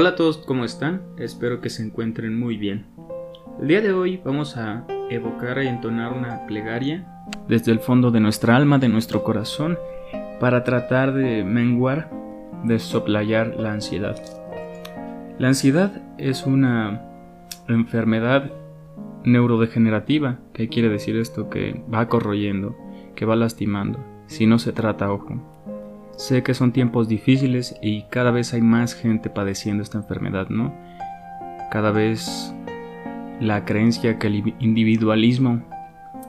Hola a todos, ¿cómo están? Espero que se encuentren muy bien. El día de hoy vamos a evocar y entonar una plegaria desde el fondo de nuestra alma, de nuestro corazón, para tratar de menguar, de soplayar la ansiedad. La ansiedad es una enfermedad neurodegenerativa. ¿Qué quiere decir esto? Que va corroyendo, que va lastimando, si no se trata, ojo. Sé que son tiempos difíciles y cada vez hay más gente padeciendo esta enfermedad, ¿no? Cada vez la creencia que el individualismo,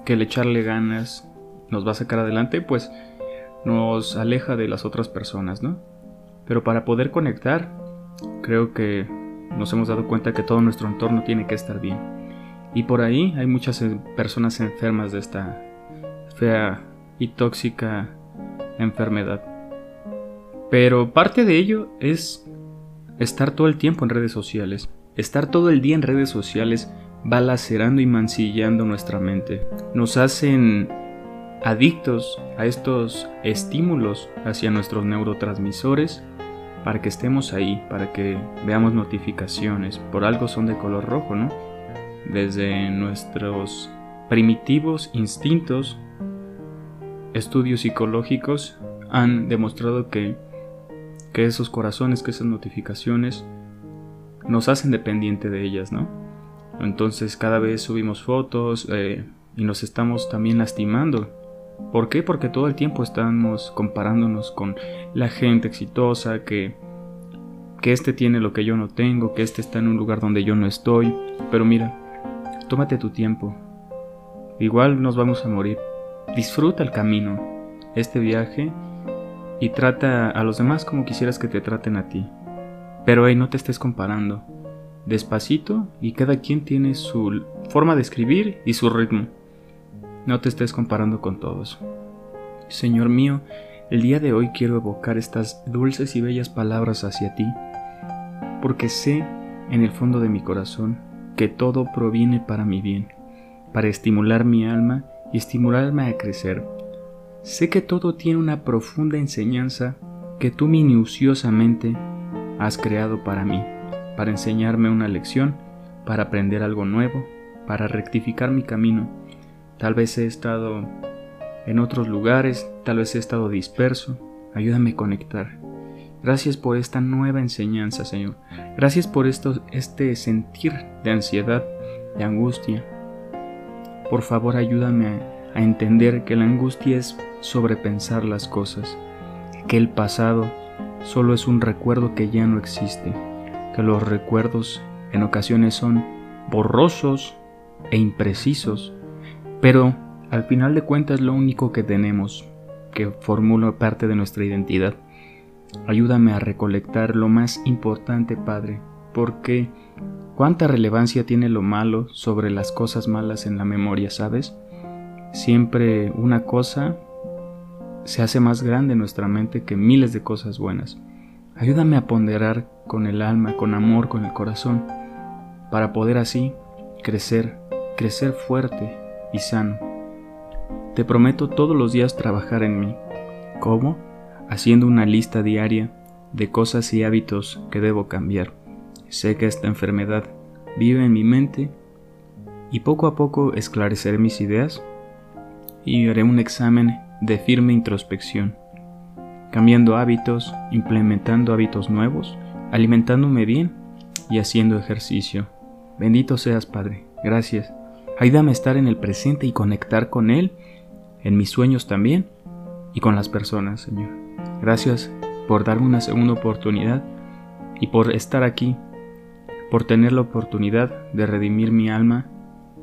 que el echarle ganas nos va a sacar adelante, pues nos aleja de las otras personas, ¿no? Pero para poder conectar, creo que nos hemos dado cuenta que todo nuestro entorno tiene que estar bien. Y por ahí hay muchas personas enfermas de esta fea y tóxica enfermedad. Pero parte de ello es estar todo el tiempo en redes sociales. Estar todo el día en redes sociales va lacerando y mancillando nuestra mente. Nos hacen adictos a estos estímulos hacia nuestros neurotransmisores para que estemos ahí, para que veamos notificaciones. Por algo son de color rojo, ¿no? Desde nuestros primitivos instintos, estudios psicológicos han demostrado que que esos corazones, que esas notificaciones nos hacen dependiente de ellas, ¿no? Entonces cada vez subimos fotos eh, y nos estamos también lastimando. ¿Por qué? Porque todo el tiempo estamos comparándonos con la gente exitosa, que, que este tiene lo que yo no tengo, que este está en un lugar donde yo no estoy. Pero mira, tómate tu tiempo. Igual nos vamos a morir. Disfruta el camino. Este viaje y trata a los demás como quisieras que te traten a ti. Pero hey, no te estés comparando. Despacito y cada quien tiene su forma de escribir y su ritmo. No te estés comparando con todos. Señor mío, el día de hoy quiero evocar estas dulces y bellas palabras hacia ti, porque sé en el fondo de mi corazón que todo proviene para mi bien, para estimular mi alma y estimularme a crecer, Sé que todo tiene una profunda enseñanza que tú minuciosamente has creado para mí, para enseñarme una lección, para aprender algo nuevo, para rectificar mi camino. Tal vez he estado en otros lugares, tal vez he estado disperso. Ayúdame a conectar. Gracias por esta nueva enseñanza, Señor. Gracias por esto, este sentir de ansiedad, de angustia. Por favor, ayúdame a a entender que la angustia es sobrepensar las cosas, que el pasado solo es un recuerdo que ya no existe, que los recuerdos en ocasiones son borrosos e imprecisos, pero al final de cuentas lo único que tenemos, que formula parte de nuestra identidad. Ayúdame a recolectar lo más importante, Padre, porque cuánta relevancia tiene lo malo sobre las cosas malas en la memoria, ¿sabes? Siempre una cosa se hace más grande nuestra mente que miles de cosas buenas. Ayúdame a ponderar con el alma, con amor, con el corazón, para poder así crecer, crecer fuerte y sano. Te prometo todos los días trabajar en mí. ¿Cómo? Haciendo una lista diaria de cosas y hábitos que debo cambiar. Sé que esta enfermedad vive en mi mente y poco a poco esclareceré mis ideas y haré un examen de firme introspección, cambiando hábitos, implementando hábitos nuevos, alimentándome bien y haciendo ejercicio. Bendito seas, Padre. Gracias. Ayúdame a estar en el presente y conectar con Él, en mis sueños también y con las personas, Señor. Gracias por darme una segunda oportunidad y por estar aquí, por tener la oportunidad de redimir mi alma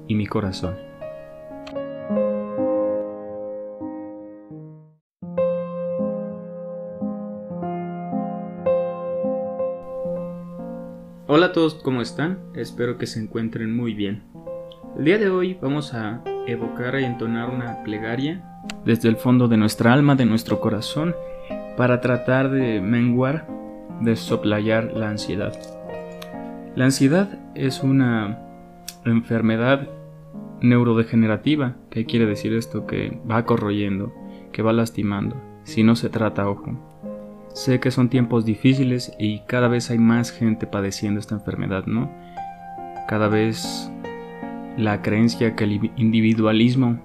y mi corazón. Hola a todos, ¿cómo están? Espero que se encuentren muy bien. El día de hoy vamos a evocar y entonar una plegaria desde el fondo de nuestra alma, de nuestro corazón, para tratar de menguar, de soplayar la ansiedad. La ansiedad es una enfermedad neurodegenerativa. ¿Qué quiere decir esto? Que va corroyendo, que va lastimando, si no se trata, ojo. Sé que son tiempos difíciles y cada vez hay más gente padeciendo esta enfermedad, ¿no? Cada vez la creencia que el individualismo,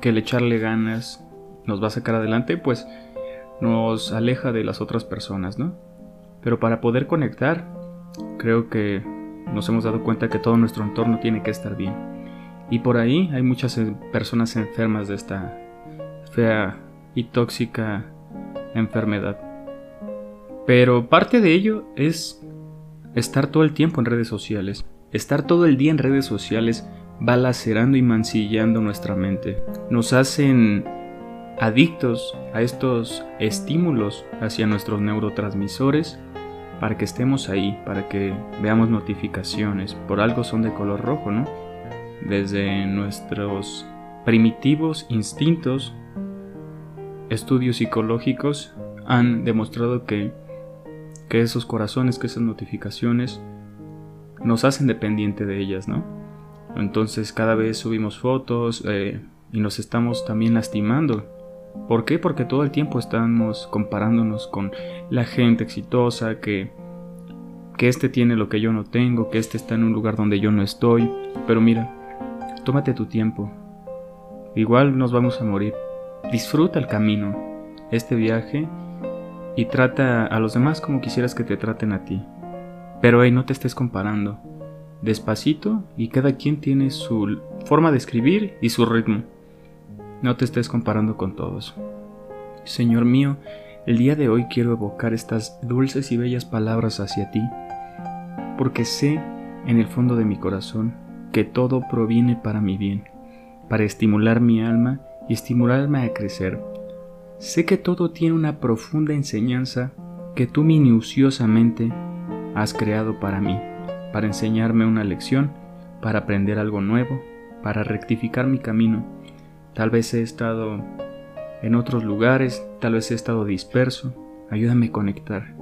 que el echarle ganas nos va a sacar adelante, pues nos aleja de las otras personas, ¿no? Pero para poder conectar, creo que nos hemos dado cuenta que todo nuestro entorno tiene que estar bien. Y por ahí hay muchas eh, personas enfermas de esta fea y tóxica enfermedad. Pero parte de ello es estar todo el tiempo en redes sociales. Estar todo el día en redes sociales va lacerando y mancillando nuestra mente. Nos hacen adictos a estos estímulos hacia nuestros neurotransmisores para que estemos ahí, para que veamos notificaciones. Por algo son de color rojo, ¿no? Desde nuestros primitivos instintos, estudios psicológicos han demostrado que, que esos corazones, que esas notificaciones nos hacen dependiente de ellas, ¿no? Entonces cada vez subimos fotos eh, y nos estamos también lastimando ¿Por qué? Porque todo el tiempo estamos comparándonos con la gente exitosa, que, que este tiene lo que yo no tengo, que este está en un lugar donde yo no estoy. Pero mira, tómate tu tiempo. Igual nos vamos a morir. Disfruta el camino, este viaje, y trata a los demás como quisieras que te traten a ti. Pero ahí no te estés comparando. Despacito y cada quien tiene su forma de escribir y su ritmo. No te estés comparando con todos. Señor mío, el día de hoy quiero evocar estas dulces y bellas palabras hacia ti, porque sé en el fondo de mi corazón que todo proviene para mi bien, para estimular mi alma y estimularme a crecer. Sé que todo tiene una profunda enseñanza que tú minuciosamente has creado para mí, para enseñarme una lección, para aprender algo nuevo, para rectificar mi camino Tal vez he estado en otros lugares, tal vez he estado disperso. Ayúdame a conectar.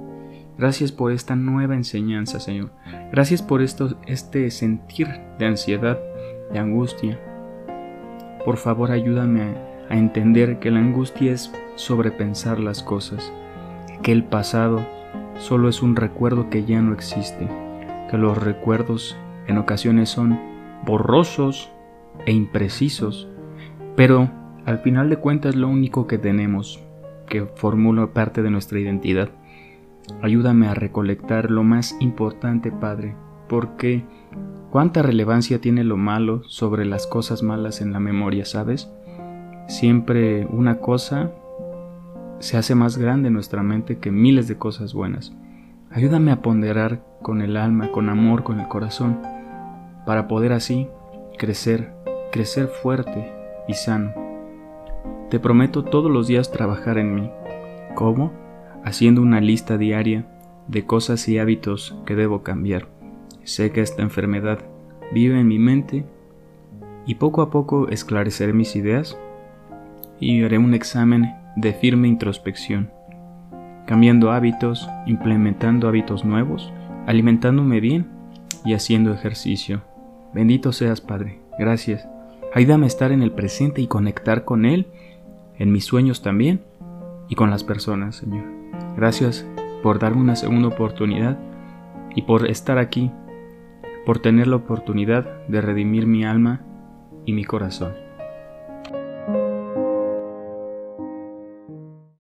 Gracias por esta nueva enseñanza, Señor. Gracias por esto, este sentir de ansiedad, de angustia. Por favor, ayúdame a entender que la angustia es sobrepensar las cosas, que el pasado solo es un recuerdo que ya no existe, que los recuerdos en ocasiones son borrosos e imprecisos, pero al final de cuentas lo único que tenemos, que formula parte de nuestra identidad. Ayúdame a recolectar lo más importante, Padre, porque cuánta relevancia tiene lo malo sobre las cosas malas en la memoria, ¿sabes? Siempre una cosa se hace más grande en nuestra mente que miles de cosas buenas. Ayúdame a ponderar con el alma, con amor, con el corazón, para poder así crecer, crecer fuerte y sano. Te prometo todos los días trabajar en mí. ¿Cómo? Haciendo una lista diaria de cosas y hábitos que debo cambiar. Sé que esta enfermedad vive en mi mente y poco a poco esclareceré mis ideas y haré un examen de firme introspección, cambiando hábitos, implementando hábitos nuevos, alimentándome bien y haciendo ejercicio. Bendito seas, Padre. Gracias Ayúdame a estar en el presente y conectar con Él, en mis sueños también y con las personas, Señor. Gracias por darme una segunda oportunidad y por estar aquí, por tener la oportunidad de redimir mi alma y mi corazón.